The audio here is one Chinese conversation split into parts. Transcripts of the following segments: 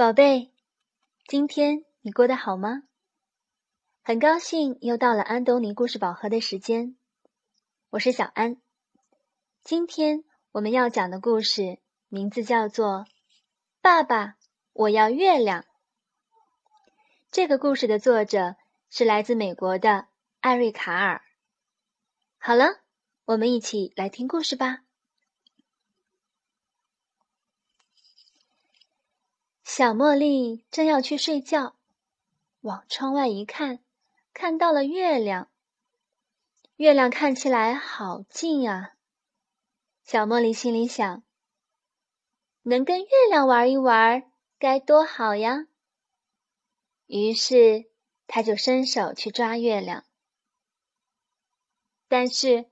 宝贝，今天你过得好吗？很高兴又到了安东尼故事宝盒的时间，我是小安。今天我们要讲的故事名字叫做《爸爸，我要月亮》。这个故事的作者是来自美国的艾瑞卡尔。好了，我们一起来听故事吧。小茉莉正要去睡觉，往窗外一看，看到了月亮。月亮看起来好近啊！小茉莉心里想：“能跟月亮玩一玩，该多好呀！”于是，他就伸手去抓月亮。但是，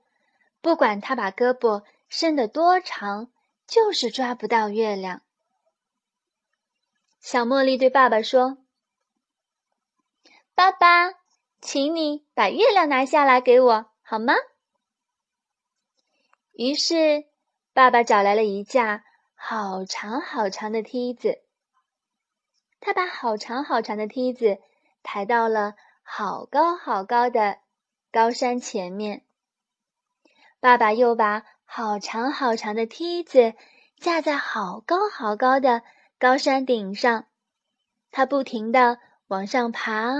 不管他把胳膊伸得多长，就是抓不到月亮。小茉莉对爸爸说：“爸爸，请你把月亮拿下来给我好吗？”于是，爸爸找来了一架好长好长的梯子。他把好长好长的梯子抬到了好高好高的高山前面。爸爸又把好长好长的梯子架在好高好高的。高山顶上，他不停的往上爬，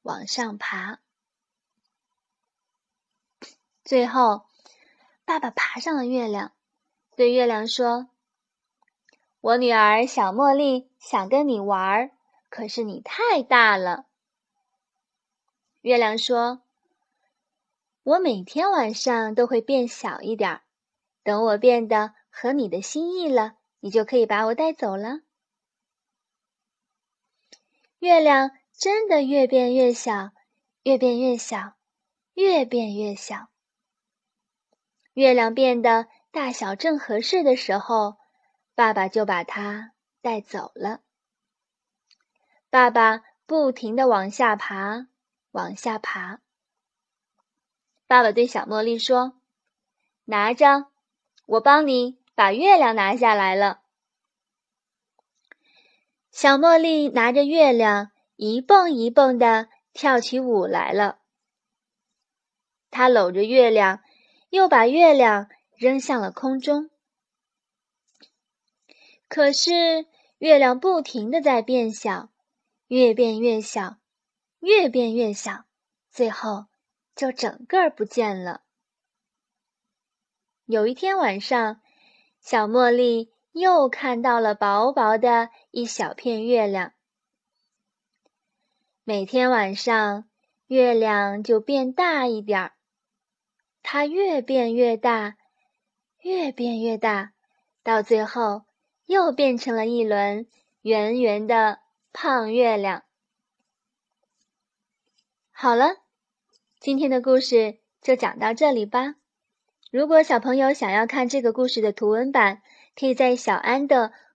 往上爬。最后，爸爸爬上了月亮，对月亮说：“我女儿小茉莉想跟你玩，可是你太大了。”月亮说：“我每天晚上都会变小一点，等我变得合你的心意了，你就可以把我带走了。”月亮真的越变越小，越变越小，越变越小。月亮变得大小正合适的时候，爸爸就把它带走了。爸爸不停的往下爬，往下爬。爸爸对小茉莉说：“拿着，我帮你把月亮拿下来了。”小茉莉拿着月亮，一蹦一蹦的跳起舞来了。她搂着月亮，又把月亮扔向了空中。可是月亮不停的在变小，越变越小，越变越小，最后就整个不见了。有一天晚上，小茉莉。又看到了薄薄的一小片月亮。每天晚上，月亮就变大一点儿，它越变越大，越变越大，到最后又变成了一轮圆圆的胖月亮。好了，今天的故事就讲到这里吧。如果小朋友想要看这个故事的图文版，可以在小安的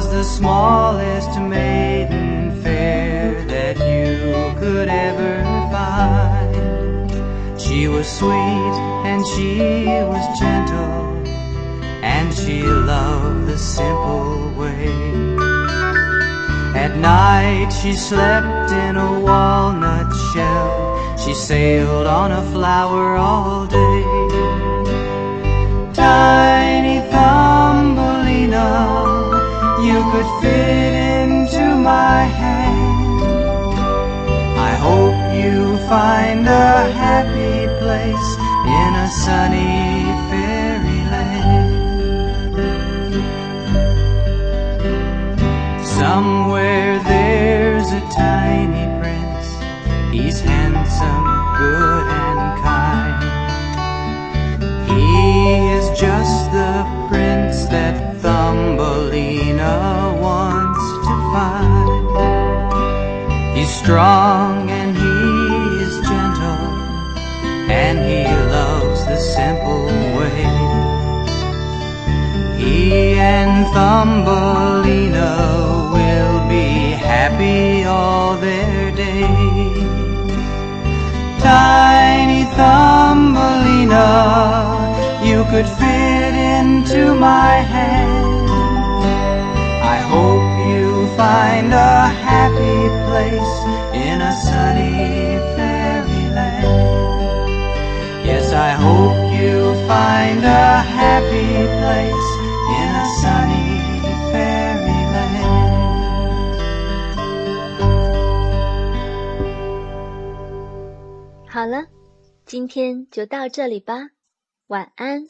the smallest maiden fair that you could ever find. She was sweet and she was gentle, and she loved the simple way. At night she slept in a walnut shell. She sailed on a flower all day. Find a happy place in a sunny fairyland. Somewhere there's a tiny prince. He's handsome, good, and kind. He is just the prince that Thumbelina wants to find. He's strong and and he loves the simple way. He and Thumbelina will be happy all their days. Tiny Thumbelina, you could fit into my hand. I hope you find a happy place 好了，今天就到这里吧，晚安。